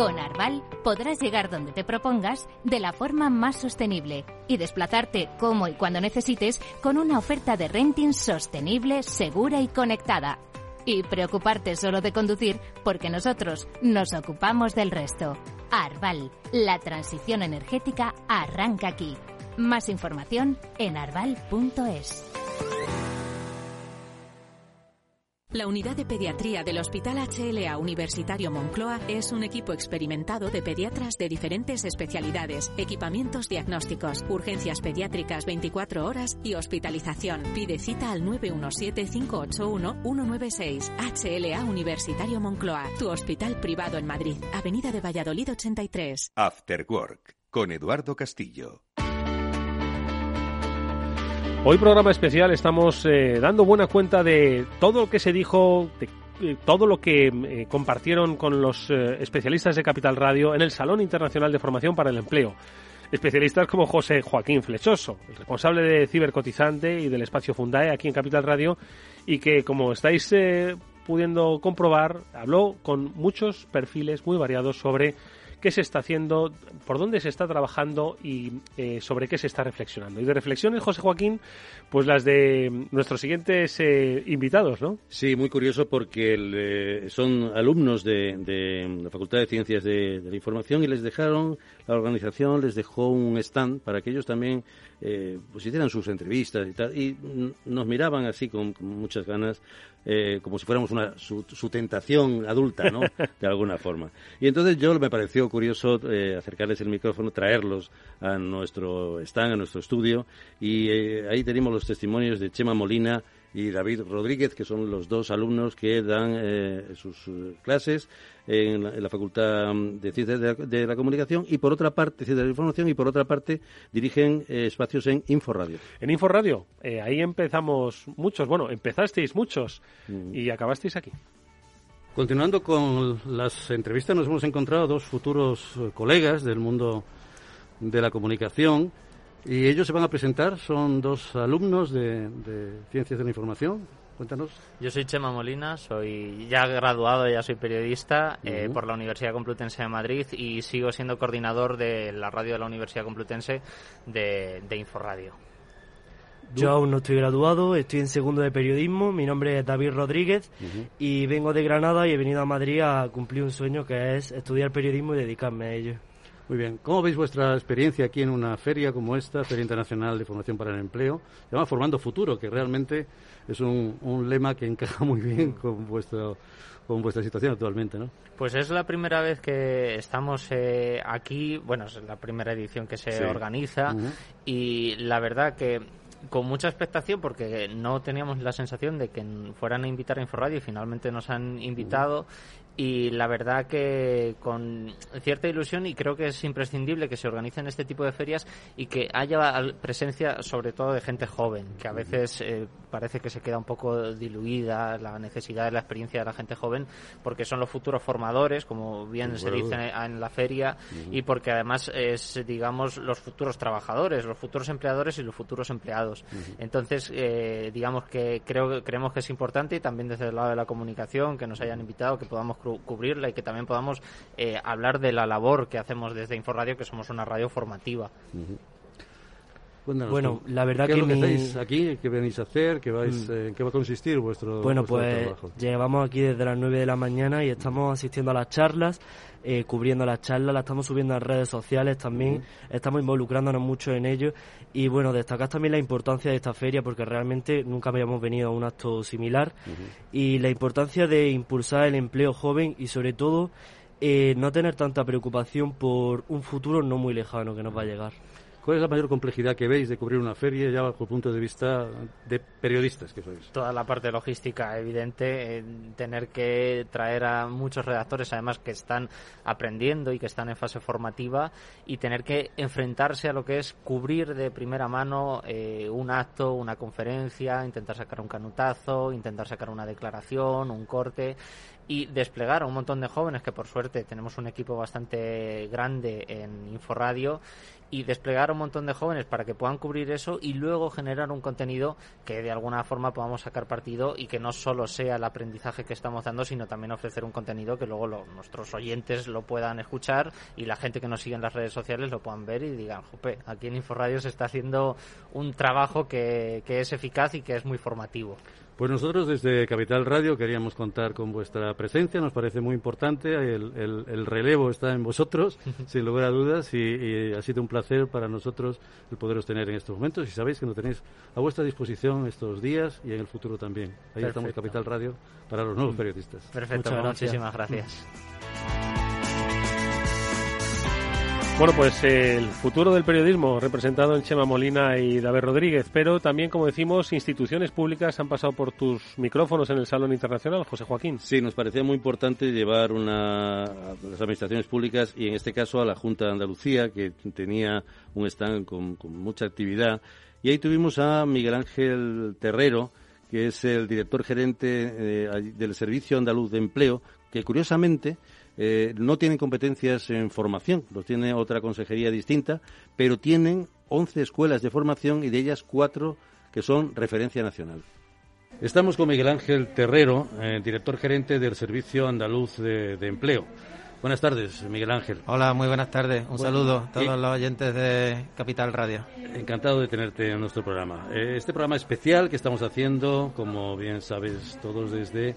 Con Arval podrás llegar donde te propongas de la forma más sostenible y desplazarte como y cuando necesites con una oferta de renting sostenible, segura y conectada. Y preocuparte solo de conducir porque nosotros nos ocupamos del resto. Arval, la transición energética arranca aquí. Más información en arval.es. La unidad de pediatría del Hospital HLA Universitario Moncloa es un equipo experimentado de pediatras de diferentes especialidades, equipamientos diagnósticos, urgencias pediátricas 24 horas y hospitalización. Pide cita al 917-581-196. HLA Universitario Moncloa, tu hospital privado en Madrid, Avenida de Valladolid 83. After Work, con Eduardo Castillo. Hoy programa especial estamos eh, dando buena cuenta de todo lo que se dijo, de eh, todo lo que eh, compartieron con los especialistas de Capital Radio en el Salón Internacional de Formación para el Empleo. Especialistas como José Joaquín Flechoso, el responsable de Cibercotizante y del espacio Fundae aquí en Capital Radio, y que, como estáis pudiendo comprobar, habló con muchos perfiles muy variados sobre qué se está haciendo, por dónde se está trabajando y eh, sobre qué se está reflexionando. Y de reflexiones, José Joaquín, pues las de nuestros siguientes eh, invitados, ¿no? Sí, muy curioso porque eh, son alumnos de, la Facultad de Ciencias de, la Información y les dejaron, la organización les dejó un stand para que ellos también pues hicieran sus entrevistas y tal. Y nos miraban así con muchas ganas eh, como si fuéramos una, su, tentación adulta, ¿no? De alguna forma. Y entonces yo me pareció curioso eh, acercarles el micrófono, traerlos a nuestro stand, a nuestro estudio, y eh, ahí tenemos los testimonios de Chema Molina y David Rodríguez, que son los dos alumnos que dan eh, sus eh, clases en la, Facultad de Ciencias de la, Comunicación y por otra parte, Ciencias de la Información y por otra parte dirigen eh, espacios en Inforadio. En Inforadio, ahí empezamos muchos, bueno, empezasteis muchos mm. y acabasteis aquí. Continuando con las entrevistas, nos hemos encontrado dos futuros colegas del mundo de la comunicación y ellos se van a presentar, son dos alumnos de, Ciencias de la Información. Cuéntanos. Yo soy Chema Molina, soy ya graduado, ya soy periodista eh, por la Universidad Complutense de Madrid y sigo siendo coordinador de la radio de la Universidad Complutense de, de Inforadio. Yo aún no estoy graduado, estoy en segundo de periodismo, mi nombre es David Rodríguez y vengo de Granada y he venido a Madrid a cumplir un sueño que es estudiar periodismo y dedicarme a ello. Muy bien. ¿Cómo veis vuestra experiencia aquí en una feria como esta, Feria Internacional de Formación para el Empleo? Se llama Formando Futuro, que realmente es un, lema que encaja muy bien con vuestro con vuestra situación actualmente, ¿no? Pues es la primera vez que estamos eh, aquí, bueno, es la primera edición que se organiza y la verdad que con mucha expectación porque no teníamos la sensación de que fueran a invitar a Inforadio y finalmente nos han invitado y la verdad que con cierta ilusión y creo que es imprescindible que se organicen este tipo de ferias y que haya presencia sobre todo de gente joven, que a veces eh, parece que se queda un poco diluida la necesidad de la experiencia de la gente joven porque son los futuros formadores, como bien se dice en la feria, y porque además es, digamos, los futuros trabajadores, los futuros empleadores y los futuros empleados. Entonces, eh, digamos que creo creemos que es importante y también desde el lado de la comunicación que nos hayan invitado, que podamos cubrirla y que también podamos eh, hablar de la labor que hacemos desde Inforadio, que somos una radio formativa. Bueno, la verdad ¿qué que, es lo que aquí, qué venís a hacer, qué vais, mm. eh, qué va a consistir vuestro Bueno, pues trabajo? llevamos aquí desde las 9 de la mañana y estamos asistiendo a las charlas, eh, cubriendo las charlas, las estamos subiendo a redes sociales también, estamos involucrándonos mucho en ello y bueno, destacar también la importancia de esta feria porque realmente nunca habíamos venido a un acto similar y la importancia de impulsar el empleo joven y sobre todo eh, no tener tanta preocupación por un futuro no muy lejano que nos va a llegar. ¿Cuál es la mayor complejidad que veis de cubrir una feria ya bajo el punto de vista de periodistas que sois? Toda la parte logística, evidente, tener que traer a muchos redactores, además que están aprendiendo y que están en fase formativa, y tener que enfrentarse a lo que es cubrir de primera mano eh, un acto, una conferencia, intentar sacar un canutazo, intentar sacar una declaración, un corte y desplegar a un montón de jóvenes que por suerte tenemos un equipo bastante grande en Inforadio y desplegar un montón de jóvenes para que puedan cubrir eso y luego generar un contenido que de alguna forma podamos sacar partido y que no solo sea el aprendizaje que estamos dando, sino también ofrecer un contenido que luego nuestros oyentes lo puedan escuchar y la gente que nos sigue en las redes sociales lo puedan ver y digan, jope, aquí en Inforadio se está haciendo un trabajo que, que es eficaz y que es muy formativo. Pues nosotros desde Capital Radio queríamos contar con vuestra presencia, nos parece muy importante, el, relevo está en vosotros, sin lugar a dudas, y, ha sido un placer para nosotros el poderos tener en estos momentos y sabéis que nos tenéis a vuestra disposición estos días y en el futuro también. Ahí estamos Capital Radio para los nuevos periodistas. Perfecto, muchísimas gracias. Bueno, pues el futuro del periodismo representado en Chema Molina y David Rodríguez, pero también, como decimos, instituciones públicas han pasado por tus micrófonos en el Salón Internacional, José Joaquín. Sí, nos parecía muy importante llevar una, a las administraciones públicas y en este caso a la Junta de Andalucía, que tenía un stand con, mucha actividad. Y ahí tuvimos a Miguel Ángel Terrero, que es el director gerente eh, del Servicio Andaluz de Empleo, que curiosamente eh, no tienen competencias en formación, lo tiene otra consejería distinta, pero tienen 11 escuelas de formación y de ellas cuatro que son referencia nacional. Estamos con Miguel Ángel Terrero, eh, director gerente del Servicio Andaluz de, Empleo. Buenas tardes, Miguel Ángel. Hola, muy buenas tardes. Un saludo a todos los oyentes de Capital Radio. Encantado de tenerte en nuestro programa. Eh, este programa especial que estamos haciendo, como bien sabes todos, desde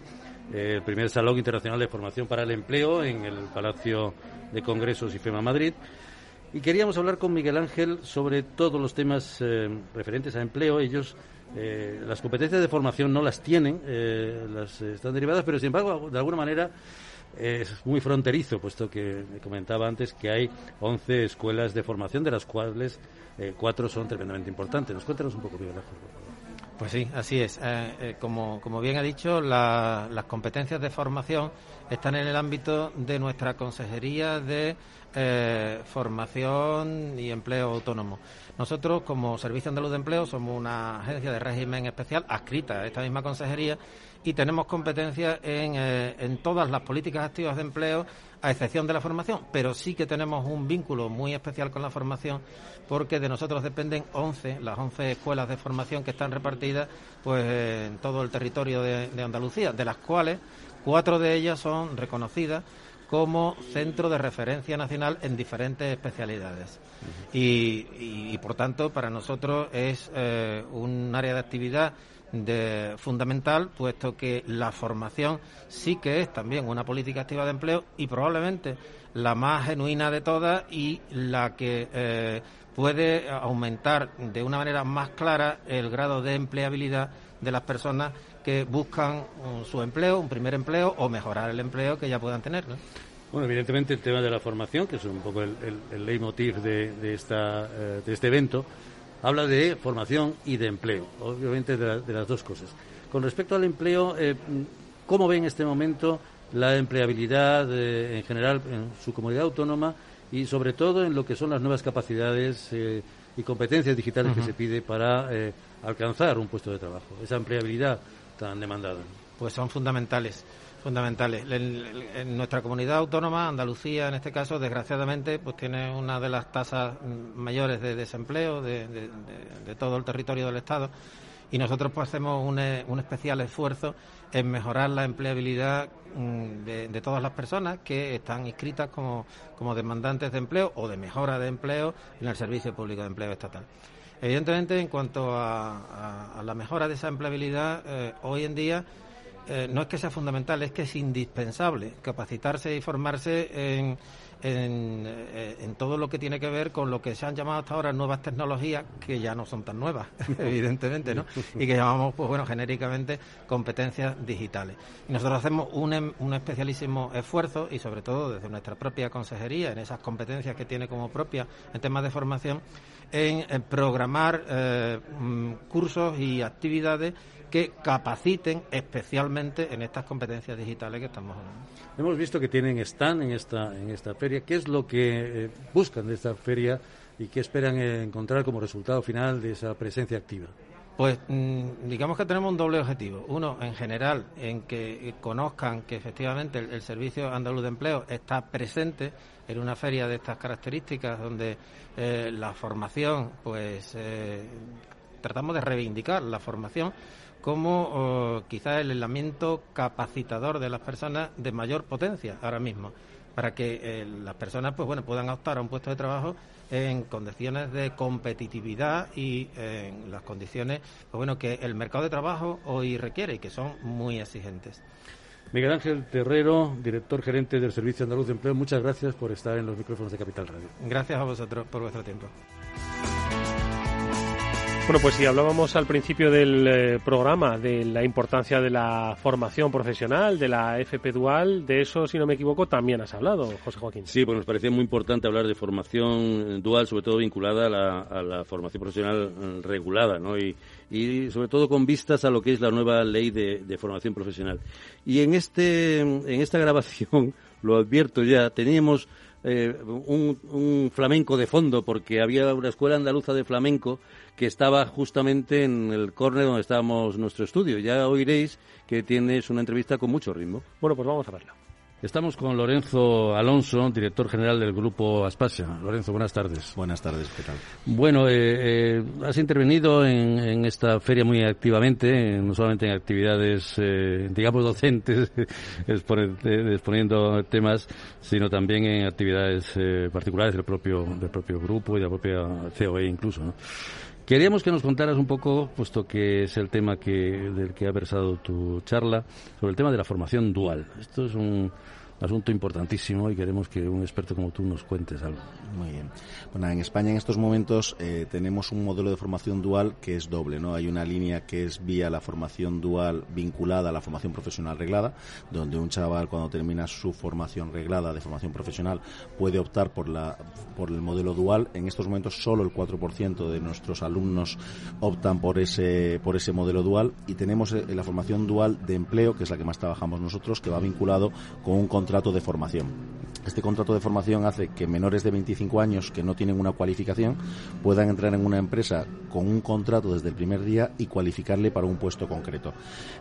el primer Salón Internacional de Formación para el Empleo en el Palacio de Congresos y FEMA Madrid. Y queríamos hablar con Miguel Ángel sobre todos los temas eh, referentes a empleo. Ellos eh, las competencias de formación no las tienen, eh, las están derivadas, pero sin embargo, de alguna manera es muy fronterizo, puesto que me comentaba antes que hay 11 escuelas de formación, de las cuales cuatro son tremendamente importantes. Nos cuéntanos un poco, Miguel Ángel. Pues sí, así es. como, como, bien ha dicho, las competencias de formación están en el ámbito de nuestra Consejería de eh, Formación y Empleo Autónomo. Nosotros, como Servicio Andaluz de Empleo, somos una agencia de régimen especial adscrita a esta misma consejería y tenemos competencia en, eh, en todas las políticas activas de empleo, a excepción de la formación, pero sí que tenemos un vínculo muy especial con la formación porque de nosotros dependen 11, las 11 escuelas de formación que están repartidas pues en todo el territorio de Andalucía, de las cuales Cuatro de ellas son reconocidas como centro de referencia nacional en diferentes especialidades. y, por tanto, para nosotros es eh, un área de actividad de, fundamental, puesto que la formación sí que es también una política activa de empleo y probablemente la más genuina de todas y la que eh, puede aumentar de una manera más clara el grado de empleabilidad de las personas que buscan uh, su empleo, un primer empleo o mejorar el empleo que ya puedan tener. Bueno, evidentemente el tema de la formación, que es un poco el, el, leitmotiv de, esta, eh, de este evento, habla de formación y de empleo, obviamente de, las dos cosas. Con respecto al empleo, eh, ¿cómo ve en este momento la empleabilidad eh, en general en su comunidad autónoma y sobre todo en lo que son las nuevas capacidades y competencias digitales que se pide para alcanzar un puesto de trabajo? Esa empleabilidad tan demandada? Pues son fundamentales fundamentales. En, nuestra comunidad autónoma, Andalucía en este caso, desgraciadamente, pues tiene una de las tasas mayores de desempleo de, todo el territorio del Estado y nosotros pues hacemos un, un especial esfuerzo en mejorar la empleabilidad mm, de, todas las personas que están inscritas como, como demandantes de empleo o de mejora de empleo en el Servicio Público de Empleo Estatal. Evidentemente, en cuanto a, la mejora de esa empleabilidad, eh, hoy en día eh, no es que sea fundamental, es que es indispensable capacitarse y formarse en, eh, en, todo lo que tiene que ver con lo que se han llamado hasta ahora nuevas tecnologías, que ya no son tan nuevas, evidentemente, ¿no? Y que llamamos, pues bueno, genéricamente competencias digitales. Y nosotros hacemos un, em, un especialísimo esfuerzo, y sobre todo desde nuestra propia consejería, en esas competencias que tiene como propia en temas de formación, en, programar eh, mm, cursos y actividades que capaciten especialmente en estas competencias digitales que estamos hablando. Hemos visto que tienen stand en esta, en esta feria. ¿Qué es lo que eh, buscan de esta feria y qué esperan encontrar como resultado final de esa presencia activa? Pues mm, digamos que tenemos un doble objetivo. Uno, en general, en que conozcan que efectivamente el, Servicio Andaluz de Empleo está presente en una feria de estas características donde eh, la formación, pues eh, tratamos de reivindicar la formación como oh, quizás el elemento capacitador de las personas de mayor potencia ahora mismo, para que eh, las personas pues bueno puedan optar a un puesto de trabajo en condiciones de competitividad y en las condiciones pues bueno que el mercado de trabajo hoy requiere y que son muy exigentes. Miguel Ángel Terrero, director gerente del Servicio Andaluz de Empleo, muchas gracias por estar en los micrófonos de Capital Radio. Gracias a vosotros por vuestro tiempo. Bueno, pues si hablábamos al principio del eh, programa de la importancia de la formación profesional, de la FP Dual, de eso, si no me equivoco, también has hablado, José Joaquín. Sí, pues nos parecía muy importante hablar de formación dual, sobre todo vinculada a la, formación profesional eh, regulada, ¿no? Y, sobre todo con vistas a lo que es la nueva ley de, formación profesional. Y en, este, en esta grabación, lo advierto ya, teníamos eh, un, flamenco de fondo, porque había una escuela andaluza de flamenco que estaba justamente en el córner donde estábamos nuestro estudio. Ya oiréis que tienes una entrevista con mucho ritmo. Bueno, pues vamos a verla. Estamos con Lorenzo Alonso, director general del Grupo Aspasia. Lorenzo, buenas tardes. Buenas tardes, ¿qué tal? Bueno, eh, eh, has intervenido en, esta feria muy activamente, no solamente en actividades, eh, digamos, docentes, exponiendo temas, sino también en actividades particulares del propio, del propio grupo y de la propia COE incluso. ¿no? Queríamos que nos contaras un poco, puesto que es el tema que, del que ha versado tu charla, sobre el tema de la formación dual. Esto es un, asunto importantísimo y queremos que un experto como tú nos cuentes algo. Muy bien. Bueno, en España en estos momentos eh, tenemos un modelo de formación dual que es doble, ¿no? Hay una línea que es vía la formación dual vinculada a la formación profesional reglada, donde un chaval cuando termina su formación reglada de formación profesional puede optar por la por el modelo dual. En estos momentos solo el 4% de nuestros alumnos optan por ese por ese modelo dual y tenemos eh, la formación dual de empleo, que es la que más trabajamos nosotros, que va vinculado con un contrato contrato de formación. Este contrato de formación hace que menores de 25 años que no tienen una cualificación puedan entrar en una empresa con un contrato desde el primer día y cualificarle para un puesto concreto.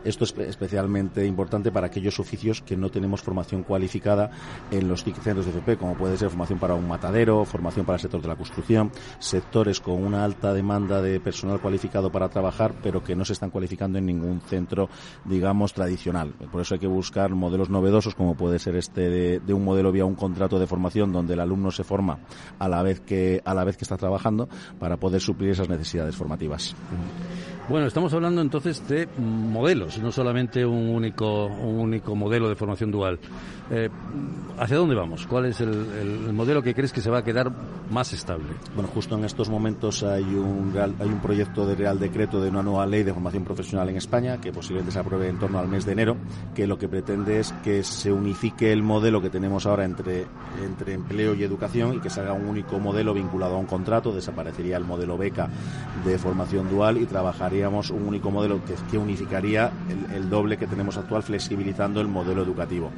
Esto es especialmente importante para aquellos oficios que no tenemos formación cualificada en los centros de FP, como puede ser formación para un matadero, formación para el sector de la construcción, sectores con una alta demanda de personal cualificado para trabajar, pero que no se están cualificando en ningún centro, digamos, tradicional. Por eso hay que buscar modelos novedosos, como puede ser este de, un modelo vía un contrato de formación donde el alumno se forma a la vez que a la vez que está trabajando para poder suplir esas necesidades formativas. Bueno, estamos hablando entonces de modelos, no solamente un único, un único modelo de formación dual. Eh, ¿Hacia dónde vamos? ¿Cuál es el, modelo que crees que se va a quedar más estable? Bueno, justo en estos momentos hay un, hay un proyecto de Real Decreto de una nueva ley de formación profesional en España que posiblemente se apruebe en torno al mes de enero, que lo que pretende es que se unifique el modelo que tenemos ahora entre, entre empleo y educación y que se haga un único modelo vinculado a un contrato, desaparecería el modelo beca de formación dual y trabajar haríamos un único modelo que, unificaría el, doble que tenemos actual, flexibilizando el modelo educativo.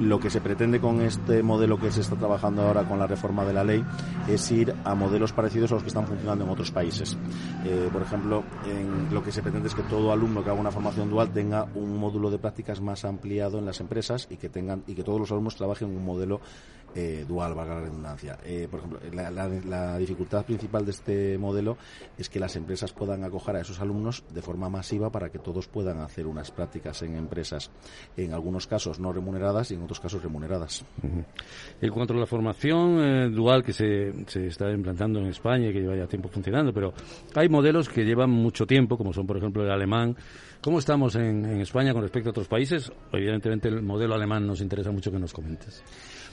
Lo que se pretende con este modelo que se está trabajando ahora con la reforma de la ley es ir a modelos parecidos a los que están funcionando en otros países. Eh, por ejemplo, en lo que se pretende es que todo alumno que haga una formación dual tenga un módulo de prácticas más ampliado en las empresas y que tengan y que todos los alumnos trabajen en un modelo eh, dual, valga la redundancia. Eh, por ejemplo, la, dificultad principal de este modelo es que las empresas puedan acoger a esos alumnos de forma masiva para que todos puedan hacer unas prácticas en empresas, en algunos casos no remuneradas y en otros casos remuneradas. En cuanto a la formación eh, dual que se, se está implantando en España y que lleva ya tiempo funcionando, pero hay modelos que llevan mucho tiempo, como son, por ejemplo, el alemán. ¿Cómo estamos en, en España con respecto a otros países? Evidentemente, el modelo alemán nos interesa mucho que nos comentes.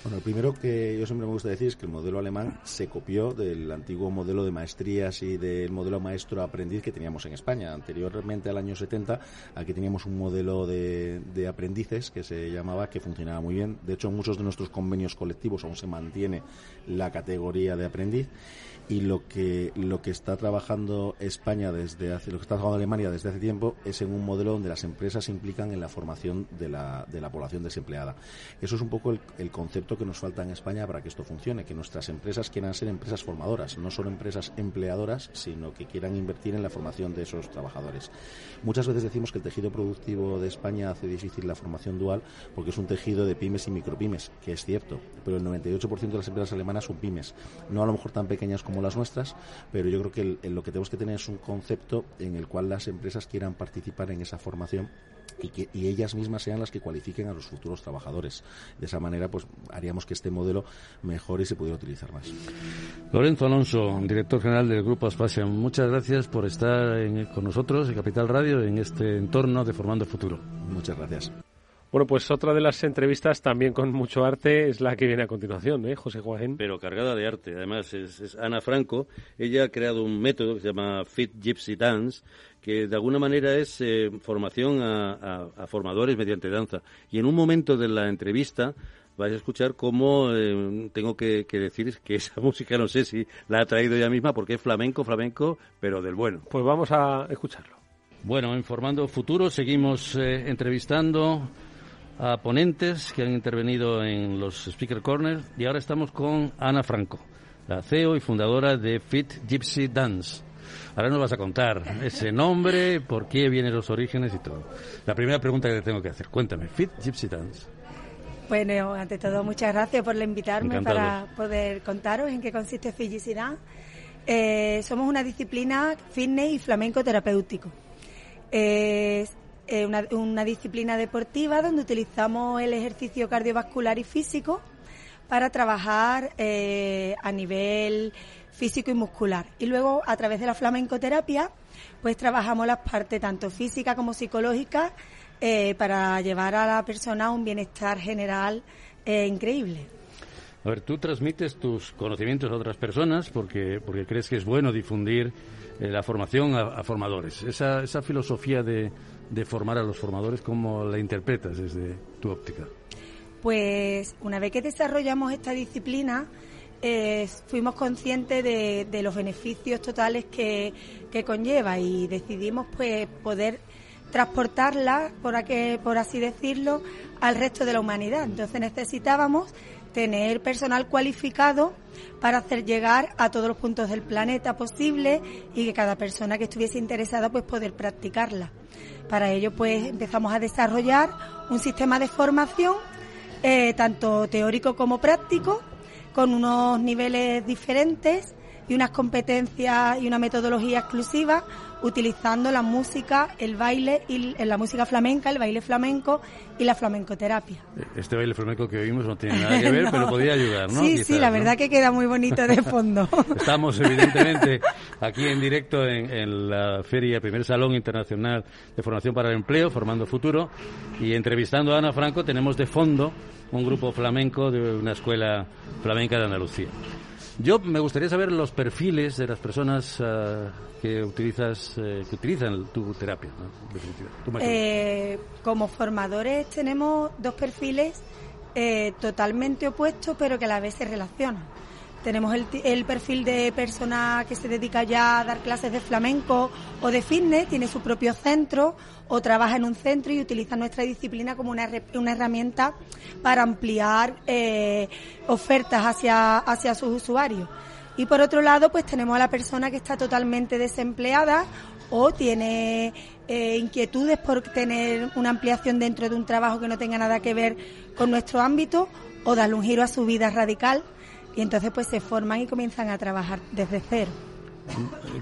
Bueno, el primero que yo siempre me gusta decir es que el modelo alemán se copió del antiguo modelo de maestrías y del modelo maestro-aprendiz que teníamos en España. Anteriormente, al año 70, aquí teníamos un modelo de, de aprendices que se llamaba, que funcionaba muy bien. De hecho, en muchos de nuestros convenios colectivos aún se mantiene la categoría de aprendiz y lo que lo que está trabajando España desde hace lo que está trabajando Alemania desde hace tiempo es en un modelo donde las empresas se implican en la formación de la, de la población desempleada. Eso es un poco el, concepto que nos falta en España para que esto funcione que nuestras empresas quieran ser empresas formadoras no solo empresas empleadoras sino que quieran invertir en la formación de esos trabajadores. Muchas veces decimos que el tejido productivo de España hace difícil la formación dual porque es un tejido de pymes y micropymes que es cierto pero el 98% de las empresas alemanas son pymes no a lo mejor tan pequeñas como las nuestras, pero yo creo que lo que tenemos que tener es un concepto en el cual las empresas quieran participar en esa formación y que ellas mismas sean las que cualifiquen a los futuros trabajadores. De esa manera, pues haríamos que este modelo mejore y se pudiera utilizar más. Lorenzo Alonso, director general del Grupo Aspasia, muchas gracias por estar con nosotros en Capital Radio en este entorno de Formando Futuro. Muchas gracias. Bueno, pues otra de las entrevistas también con mucho arte es la que viene a continuación, ¿eh, José Juan? Pero cargada de arte. Además, es, Ana Franco. Ella ha creado un método que se llama Fit Gypsy Dance, que de alguna manera es eh, formación a, formadores mediante danza. Y en un momento de la entrevista vais a escuchar cómo eh, tengo que, decir que esa música no sé si la ha traído ella misma porque es flamenco, flamenco, pero del bueno. Pues vamos a escucharlo. Bueno, en Formando Futuro seguimos entrevistando a ponentes que han intervenido en los Speaker Corners y ahora estamos con Ana Franco, la CEO y fundadora de Fit Gypsy Dance. Ahora nos vas a contar ese nombre, por qué vienen los orígenes y todo. La primera pregunta que te tengo que hacer, cuéntame, Fit Gypsy Dance. Bueno, ante todo, muchas gracias por invitarme para poder contaros en qué consiste Fisicidad. Eh, somos una disciplina fitness y flamenco terapéutico. Es una, disciplina deportiva donde utilizamos el ejercicio cardiovascular y físico para trabajar eh, a nivel físico y muscular. Y luego, a través de la flamencoterapia, pues trabajamos las partes tanto física como psicológica eh, para llevar a la persona a un bienestar general eh, increíble. A ver, tú transmites tus conocimientos a otras personas porque, porque crees que es bueno difundir eh, la formación a, formadores. Esa, esa filosofía de, de, formar a los formadores, ¿cómo la interpretas desde tu óptica? Pues una vez que desarrollamos esta disciplina, fuimos conscientes de, de, los beneficios totales que, que conlleva y decidimos pues poder transportarla, por, por así decirlo, al resto de la humanidad. Entonces necesitábamos tener personal cualificado para hacer llegar a todos los puntos del planeta posible y que cada persona que estuviese interesada pues poder practicarla. Para ello pues empezamos a desarrollar un sistema de formación eh, tanto teórico como práctico con unos niveles diferentes y unas competencias y una metodología exclusiva utilizando la música, el baile y la música flamenca, el baile flamenco y la flamencoterapia. Este baile flamenco que oímos no tiene nada que ver, pero podría ayudar, ¿no? Sí, sí, la verdad que queda muy bonito de fondo. Estamos evidentemente aquí en directo en, en, la feria, primer salón internacional de formación para el empleo, formando futuro, y entrevistando a Ana Franco tenemos de fondo un grupo flamenco de una escuela flamenca de Andalucía. Yo me gustaría saber los perfiles de las personas uh, que utilizas, eh, que utilizan tu terapia, eh, como formadores tenemos dos perfiles eh, totalmente opuestos, pero que a la vez se relacionan. Tenemos el, perfil de persona que se dedica ya a dar clases de flamenco o de fitness, tiene su propio centro o trabaja en un centro y utiliza nuestra disciplina como una, una herramienta para ampliar eh, ofertas hacia, hacia sus usuarios. Y por otro lado, pues tenemos a la persona que está totalmente desempleada o tiene eh, inquietudes por tener una ampliación dentro de un trabajo que no tenga nada que ver con nuestro ámbito o darle un giro a su vida radical y entonces pues se forman y comienzan a trabajar desde cero.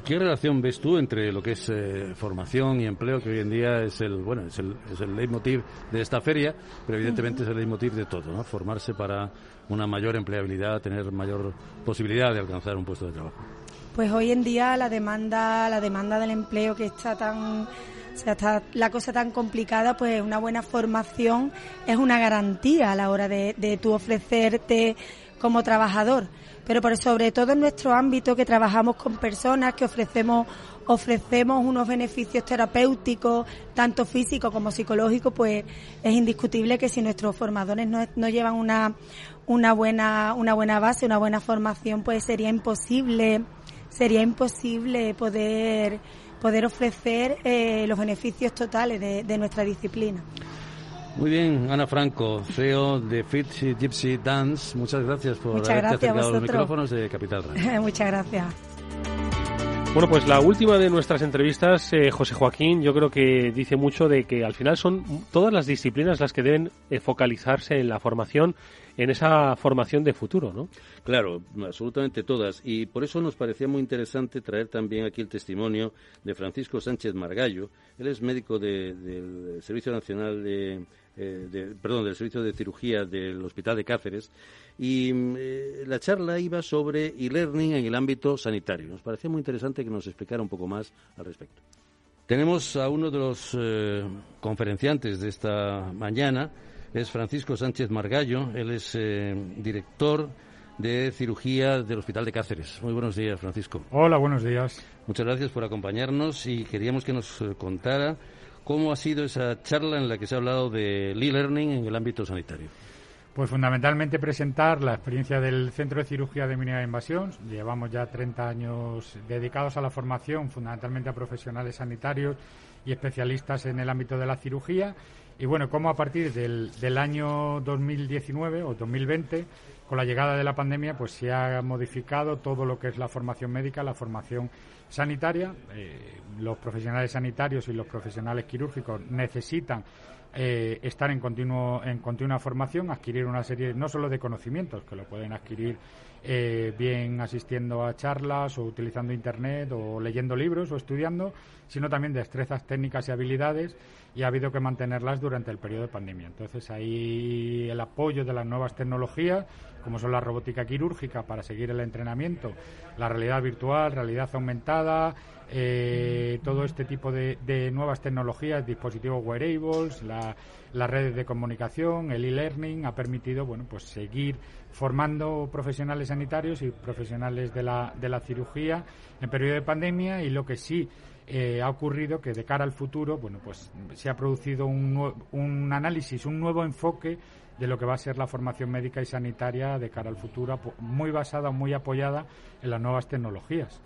¿Qué relación ves tú entre lo que es eh, formación y empleo, que hoy en día es el bueno es el, es el leitmotiv de esta feria, pero evidentemente es el leitmotiv de todo, ¿no? Formarse para una mayor empleabilidad, tener mayor posibilidad de alcanzar un puesto de trabajo. Pues hoy en día la demanda la demanda del empleo que está tan o sea, está la cosa tan complicada, pues una buena formación es una garantía a la hora de, de tú ofrecerte como trabajador, pero por sobre todo en nuestro ámbito que trabajamos con personas que ofrecemos ofrecemos unos beneficios terapéuticos, tanto físicos como psicológicos, pues es indiscutible que si nuestros formadores no, no llevan una, una buena, una buena base, una buena formación, pues sería imposible, sería imposible poder, poder ofrecer eh, los beneficios totales de, de nuestra disciplina. Muy bien, Ana Franco, CEO de Fit Gypsy Dance. Muchas gracias por Muchas haberte gracias acercado a los micrófonos de Capital Radio. Muchas gracias. Bueno, pues la última de nuestras entrevistas, eh, José Joaquín, yo creo que dice mucho de que al final son todas las disciplinas las que deben eh, focalizarse en la formación, en esa formación de futuro, ¿no? Claro, absolutamente todas. Y por eso nos parecía muy interesante traer también aquí el testimonio de Francisco Sánchez Margallo. Él es médico del Servicio Nacional de eh, perdón, del Servicio de Cirugía del Hospital de Cáceres, y eh, la charla iba sobre e-learning en el ámbito sanitario. Nos parecía muy interesante que nos explicara un poco más al respecto. Tenemos a uno de los eh, conferenciantes de esta mañana, es Francisco Sánchez Margallo, él es director de cirugía del Hospital de Cáceres. Muy buenos días, Francisco. Hola, buenos días. Muchas gracias por acompañarnos y queríamos que nos contara ¿Cómo ha sido esa charla en la que se ha hablado de e-learning en el ámbito sanitario? Pues fundamentalmente presentar la experiencia del Centro de Cirugía de Mínima Invasión. Llevamos ya 30 años dedicados a la formación, fundamentalmente a profesionales sanitarios y especialistas en el ámbito de la cirugía. Y bueno, cómo a partir del, del año 2019 o 2020 con la llegada de la pandemia, pues se ha modificado todo lo que es la formación médica, la formación sanitaria. Eh, los profesionales sanitarios y los profesionales quirúrgicos necesitan eh, estar en, continuo, en continua formación, adquirir una serie no solo de conocimientos, que lo pueden adquirir eh, bien asistiendo a charlas o utilizando Internet o leyendo libros o estudiando, sino también destrezas técnicas y habilidades y ha habido que mantenerlas durante el periodo de pandemia. Entonces, ahí el apoyo de las nuevas tecnologías, como son la robótica quirúrgica para seguir el entrenamiento, la realidad virtual, realidad aumentada, eh, todo este tipo de, nuevas tecnologías, dispositivos wearables, las redes de comunicación, el e-learning, ha permitido bueno, pues seguir formando profesionales sanitarios y profesionales de la, de la cirugía en periodo de pandemia y lo que sí eh, ha ocurrido que de cara al futuro, bueno, pues se ha producido un, un análisis, un nuevo enfoque de lo que va a ser la formación médica y sanitaria de cara al futuro, muy basada, muy apoyada en las nuevas tecnologías.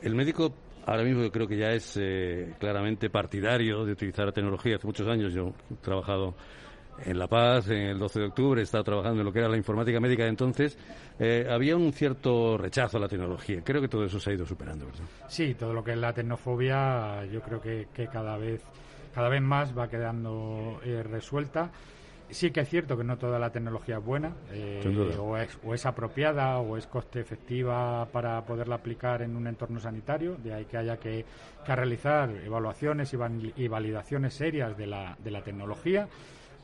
El médico ahora mismo yo creo que ya es eh, claramente partidario de utilizar la tecnología. Hace muchos años yo he trabajado en La Paz, en el 12 de octubre, he estado trabajando en lo que era la informática médica de entonces. Eh, había un cierto rechazo a la tecnología. Creo que todo eso se ha ido superando, ¿verdad? Sí, todo lo que es la tecnofobia yo creo que, cada vez cada vez más va quedando eh, resuelta. Sí que es cierto que no toda la tecnología es buena, eh, o, es, o, es, apropiada, o es coste efectiva para poderla aplicar en un entorno sanitario, de ahí que haya que, realizar evaluaciones y, validaciones serias de la, de la tecnología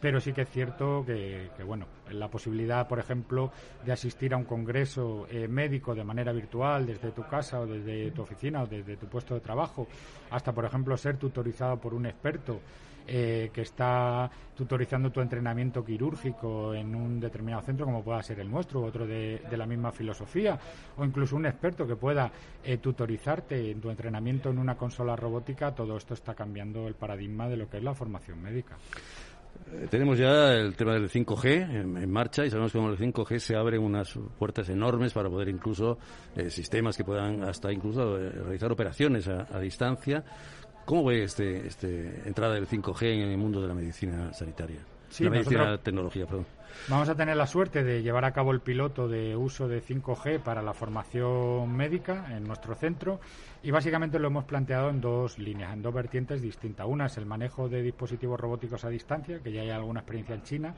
pero sí que es cierto que, bueno, la posibilidad, por ejemplo, de asistir a un congreso eh, médico de manera virtual desde tu casa o desde tu oficina o desde tu puesto de trabajo, hasta, por ejemplo, ser tutorizado por un experto eh, que está tutorizando tu entrenamiento quirúrgico en un determinado centro, como pueda ser el nuestro, otro de, la misma filosofía, o incluso un experto que pueda eh, tutorizarte en tu entrenamiento en una consola robótica, todo esto está cambiando el paradigma de lo que es la formación médica. Eh, tenemos ya el tema del 5G en, marcha y sabemos que con el 5G se abren unas puertas enormes para poder incluso sistemas que puedan hasta incluso realizar operaciones a distancia ¿Cómo ve este, este entrada del 5G en el mundo de la medicina sanitaria? Sí, la medicina tecnología, perdón. Vamos a tener la suerte de llevar a cabo el piloto de uso de 5G para la formación médica en nuestro centro y básicamente lo hemos planteado en dos líneas, en dos vertientes distintas. Una es el manejo de dispositivos robóticos a distancia, que ya hay alguna experiencia en China,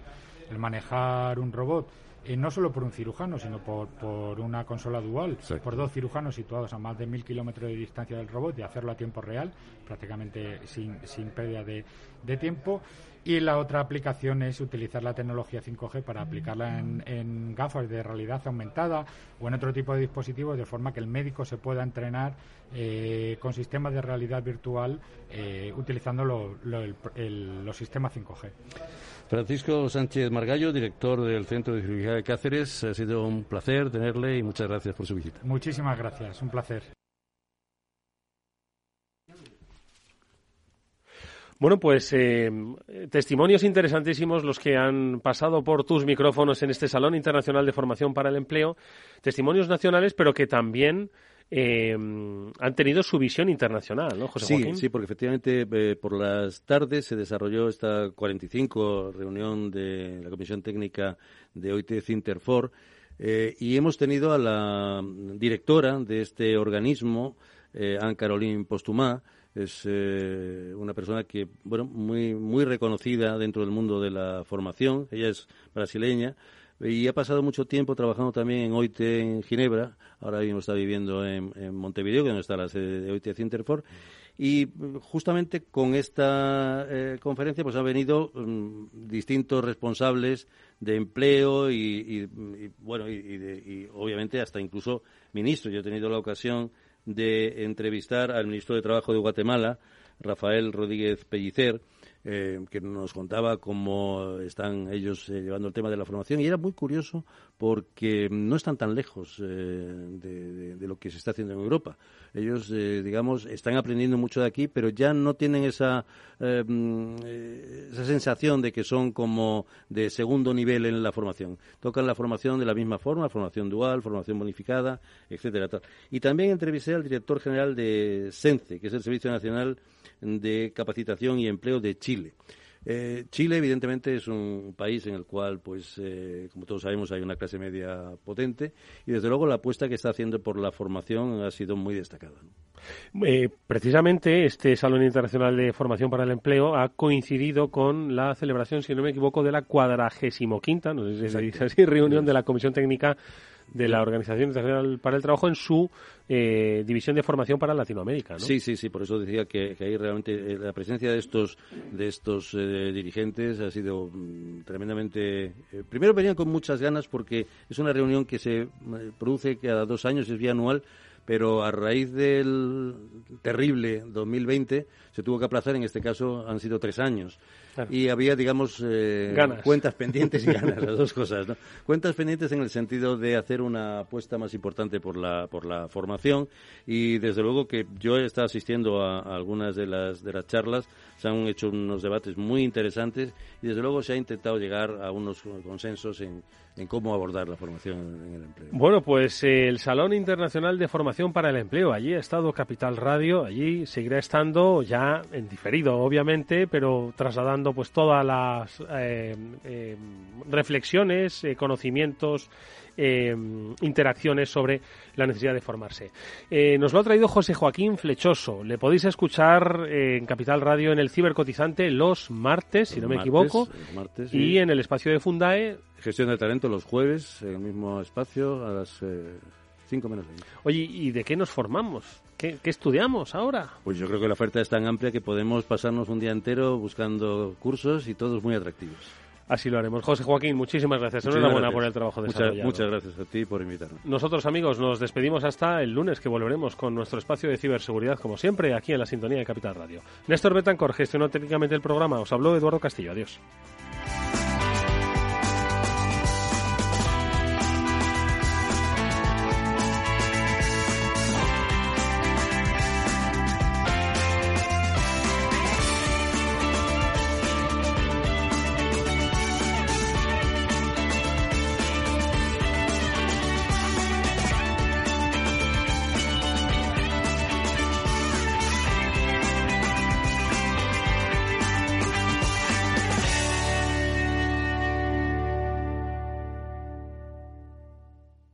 el manejar un robot eh, no solo por un cirujano, sino por, por una consola dual, por dos cirujanos situados a más de mil kilómetros de distancia del robot y hacerlo a tiempo real, prácticamente sin, sin pérdida de, de tiempo. Y la otra aplicación es utilizar la tecnología 5G para aplicarla en, gafas de realidad aumentada o en otro tipo de dispositivos de forma que el médico se pueda entrenar eh, con sistemas de realidad virtual eh, utilizando los sistemas 5G. Francisco Sánchez Margallo, director del Centro de Cirugía de Cáceres, ha sido un placer tenerle y muchas gracias por su visita. Muchísimas gracias, un placer. Bueno, pues eh, testimonios interesantísimos los que han pasado por tus micrófonos en este Salón Internacional de Formación para el Empleo. Testimonios nacionales, pero que también eh, han tenido su visión internacional, ¿no, José sí, Sí, porque efectivamente eh, por las tardes se desarrolló esta 45 reunión de la Comisión Técnica de OIT Cinterfor y hemos tenido a la directora de este organismo, Anne Caroline Postumá, es eh, una persona que, bueno, muy, muy reconocida dentro del mundo de la formación. Ella es brasileña y ha pasado mucho tiempo trabajando también en OIT en Ginebra. Ahora mismo está viviendo en, Montevideo, que donde está la sede de OIT Cinterford. Y justamente con esta eh, conferencia pues han venido mm, distintos responsables de empleo y, bueno y, y, obviamente hasta incluso ministros. Yo he tenido la ocasión de entrevistar al ministro de Trabajo de Guatemala, Rafael Rodríguez Pellicer, eh, que nos contaba cómo están ellos eh, llevando el tema de la formación y era muy curioso porque no están tan lejos eh, de, lo que se está haciendo en Europa. Ellos, digamos, están aprendiendo mucho de aquí, pero ya no tienen esa, esa sensación de que son como de segundo nivel en la formación. Tocan la formación de la misma forma, formación dual, formación bonificada, etcétera. Y también entrevisté al director general de SENCE, que es el Servicio Nacional de Capacitación y Empleo de Chile. Eh, Chile, evidentemente, es un país en el cual, pues, eh, como todos sabemos, hay una clase media potente y, desde luego, la apuesta que está haciendo por la formación ha sido muy destacada. Eh, precisamente este Salón Internacional de Formación para el Empleo ha coincidido con la celebración, si no me equivoco, de la cuadragésimo quinta, no sé si se dice así, reunión de la Comisión Técnica de la Organización Internacional para el Trabajo en su eh, división de formación para Latinoamérica, ¿no? Sí, sí, sí, por eso decía que, que ahí realmente eh, la presencia de estos de estos eh, dirigentes ha sido mm, tremendamente... eh, primero venían con muchas ganas porque es una reunión que se eh, produce cada dos años, es bianual, pero a raíz del terrible 2020 se tuvo que aplazar, en este caso han sido tres años. Claro. Y había, digamos, eh, cuentas pendientes y ganas, las dos cosas. ¿no? Cuentas pendientes en el sentido de hacer una apuesta más importante por la, por la formación y desde luego que yo he estado asistiendo a, a algunas de las, de las charlas, se han hecho unos debates muy interesantes y desde luego se ha intentado llegar a unos consensos en, en cómo abordar la formación en el empleo. Bueno, pues eh, el Salón Internacional de Formación para el Empleo, allí ha estado Capital Radio, allí seguirá estando ya en diferido, obviamente, pero trasladando pues todas las eh, eh, reflexiones, eh, conocimientos, eh, interacciones sobre la necesidad de formarse. Nos lo ha traído José Joaquín Flechoso. Le podéis escuchar en Capital Radio en el Cibercotizante los martes, si no me Martes, equivoco, y en el espacio de Fundae Gestión de talento los jueves, en el mismo espacio, a las 5 menos 20. Oye, ¿y de qué nos formamos? ¿Qué, qué estudiamos ahora? Pues yo creo que la oferta es tan amplia que podemos pasarnos un día entero buscando cursos y todos muy atractivos. Así lo haremos. José Joaquín, muchísimas gracias. Enhorabuena por el trabajo Muchas- desarrollado. Muchas gracias a ti por invitarme. Nosotros, amigos, nos despedimos hasta el lunes, que volveremos con nuestro espacio de ciberseguridad, como siempre, aquí en la sintonía de Capital Radio. Néstor Betancor gestionó técnicamente el programa. Os habló Eduardo Castillo. Adiós.